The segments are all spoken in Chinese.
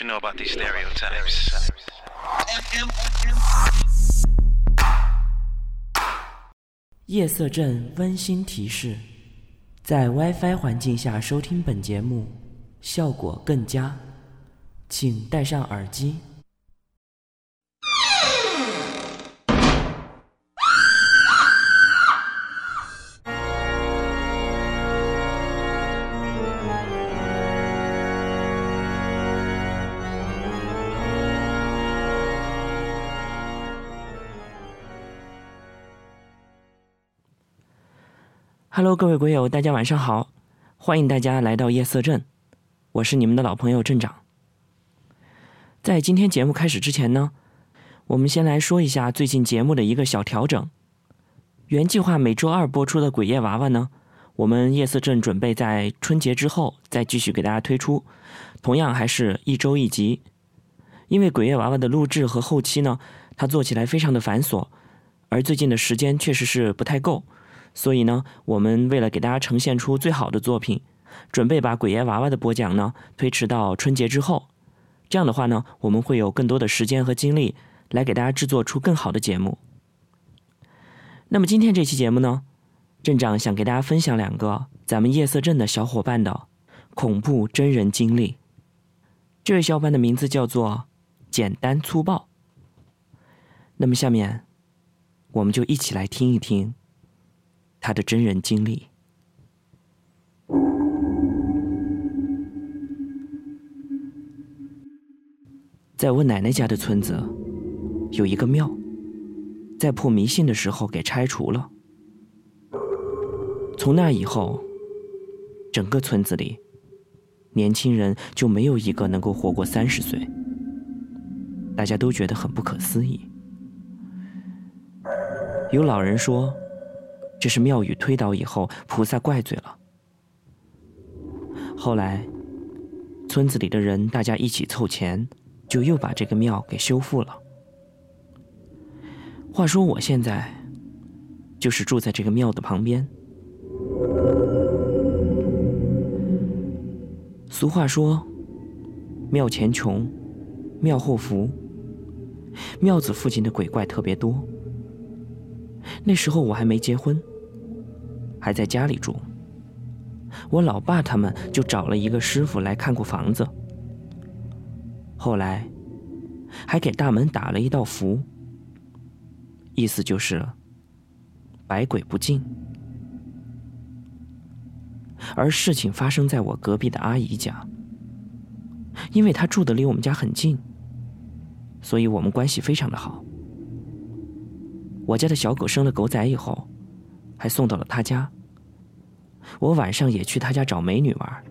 you know about these stereotypes? 夜色镇温馨提示：在 WiFi 环境下收听本节目，效果更佳，请戴上耳机。Hello，各位鬼友，大家晚上好！欢迎大家来到夜色镇，我是你们的老朋友镇长。在今天节目开始之前呢，我们先来说一下最近节目的一个小调整。原计划每周二播出的《鬼夜娃娃》呢，我们夜色镇准备在春节之后再继续给大家推出，同样还是一周一集。因为《鬼夜娃娃》的录制和后期呢，它做起来非常的繁琐，而最近的时间确实是不太够。所以呢，我们为了给大家呈现出最好的作品，准备把《鬼爷娃娃》的播讲呢推迟到春节之后。这样的话呢，我们会有更多的时间和精力来给大家制作出更好的节目。那么今天这期节目呢，镇长想给大家分享两个咱们夜色镇的小伙伴的恐怖真人经历。这位小伙伴的名字叫做简单粗暴。那么下面，我们就一起来听一听。他的真人经历，在我奶奶家的村子，有一个庙，在破迷信的时候给拆除了。从那以后，整个村子里，年轻人就没有一个能够活过三十岁。大家都觉得很不可思议。有老人说。这是庙宇推倒以后，菩萨怪罪了。后来，村子里的人大家一起凑钱，就又把这个庙给修复了。话说我现在就是住在这个庙的旁边。俗话说：“庙前穷，庙后福。”庙子附近的鬼怪特别多。那时候我还没结婚。还在家里住，我老爸他们就找了一个师傅来看过房子，后来还给大门打了一道符，意思就是百鬼不进。而事情发生在我隔壁的阿姨家，因为她住的离我们家很近，所以我们关系非常的好。我家的小狗生了狗崽以后。还送到了他家。我晚上也去他家找美女玩。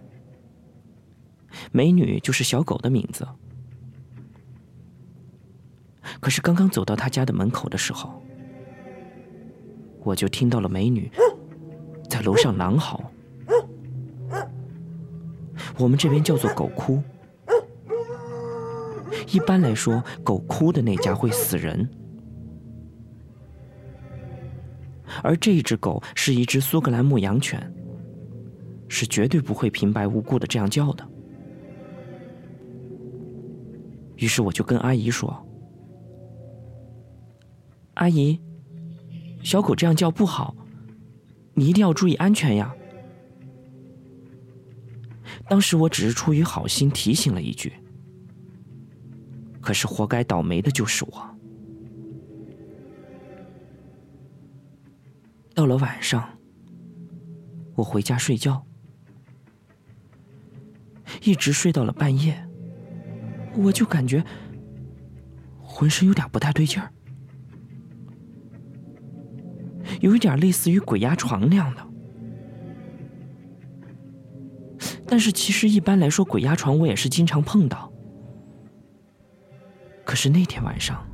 美女就是小狗的名字。可是刚刚走到他家的门口的时候，我就听到了美女在楼上狼嚎。我们这边叫做狗哭。一般来说，狗哭的那家会死人。而这一只狗是一只苏格兰牧羊犬，是绝对不会平白无故的这样叫的。于是我就跟阿姨说：“阿姨，小狗这样叫不好，你一定要注意安全呀。”当时我只是出于好心提醒了一句，可是活该倒霉的就是我。到了晚上，我回家睡觉，一直睡到了半夜，我就感觉浑身有点不太对劲儿，有一点类似于鬼压床那样的。但是其实一般来说，鬼压床我也是经常碰到，可是那天晚上，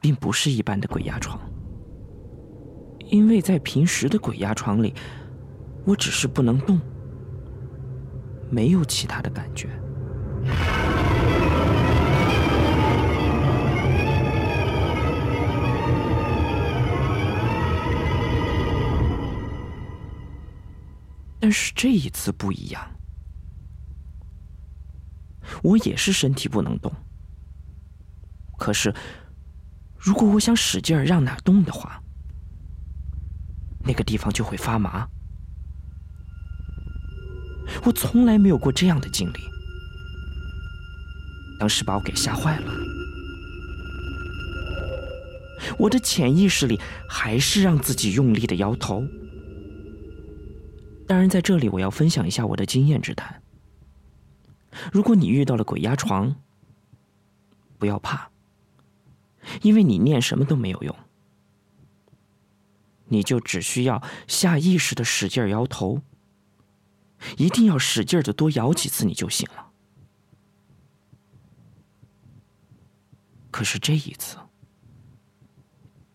并不是一般的鬼压床。因为在平时的鬼压床里，我只是不能动，没有其他的感觉。但是这一次不一样，我也是身体不能动。可是，如果我想使劲让哪动的话，那个地方就会发麻。我从来没有过这样的经历，当时把我给吓坏了。我的潜意识里还是让自己用力的摇头。当然，在这里我要分享一下我的经验之谈。如果你遇到了鬼压床，不要怕，因为你念什么都没有用，你就只需要下意识的使劲摇头，一定要使劲的多摇几次，你就行了。可是这一次，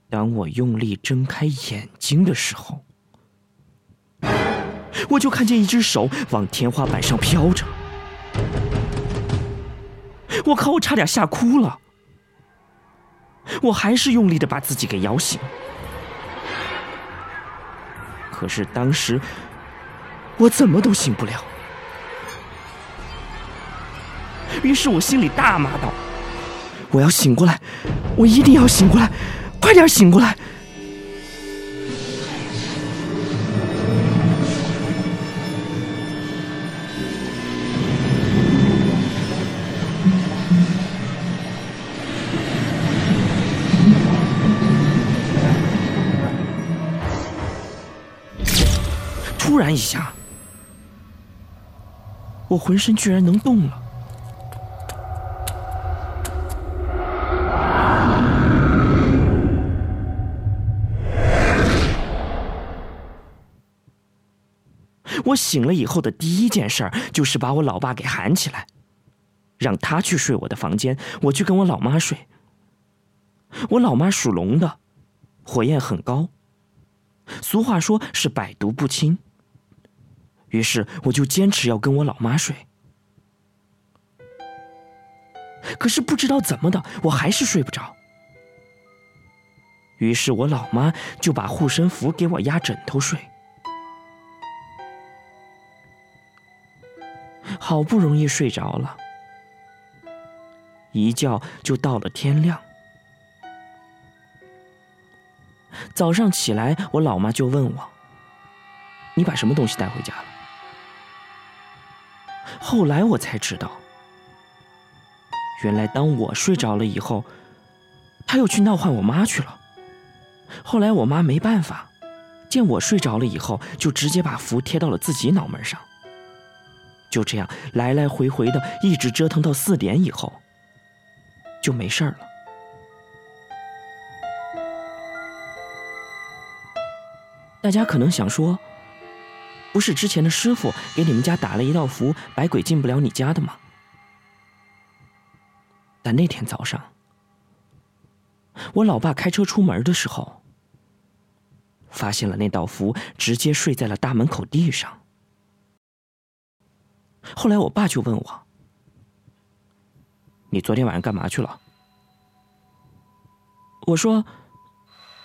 当我用力睁开眼睛的时候，我就看见一只手往天花板上飘着。我靠！我差点吓哭了。我还是用力的把自己给摇醒，可是当时我怎么都醒不了。于是我心里大骂道：“我要醒过来，我一定要醒过来，快点醒过来！”突然一下，我浑身居然能动了。我醒了以后的第一件事就是把我老爸给喊起来，让他去睡我的房间，我去跟我老妈睡。我老妈属龙的，火焰很高，俗话说是百毒不侵。于是我就坚持要跟我老妈睡，可是不知道怎么的，我还是睡不着。于是我老妈就把护身符给我压枕头睡，好不容易睡着了，一觉就到了天亮。早上起来，我老妈就问我：“你把什么东西带回家了？”后来我才知道，原来当我睡着了以后，他又去闹唤我妈去了。后来我妈没办法，见我睡着了以后，就直接把符贴到了自己脑门上。就这样来来回回的，一直折腾到四点以后，就没事了。大家可能想说。不是之前的师傅给你们家打了一道符，百鬼进不了你家的吗？但那天早上，我老爸开车出门的时候，发现了那道符直接睡在了大门口地上。后来我爸就问我：“你昨天晚上干嘛去了？”我说：“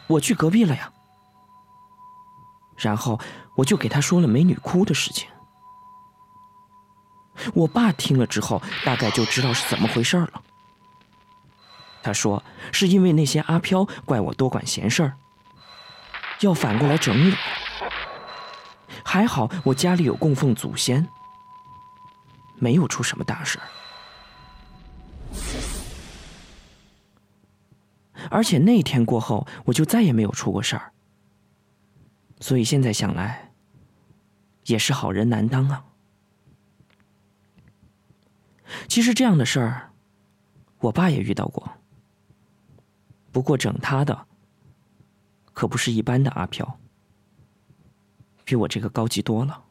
我去隔壁了呀。”然后我就给他说了美女哭的事情。我爸听了之后，大概就知道是怎么回事了。他说是因为那些阿飘怪我多管闲事儿，要反过来整我。还好我家里有供奉祖先，没有出什么大事儿。而且那天过后，我就再也没有出过事儿。所以现在想来，也是好人难当啊。其实这样的事儿，我爸也遇到过。不过整他的，可不是一般的阿飘，比我这个高级多了。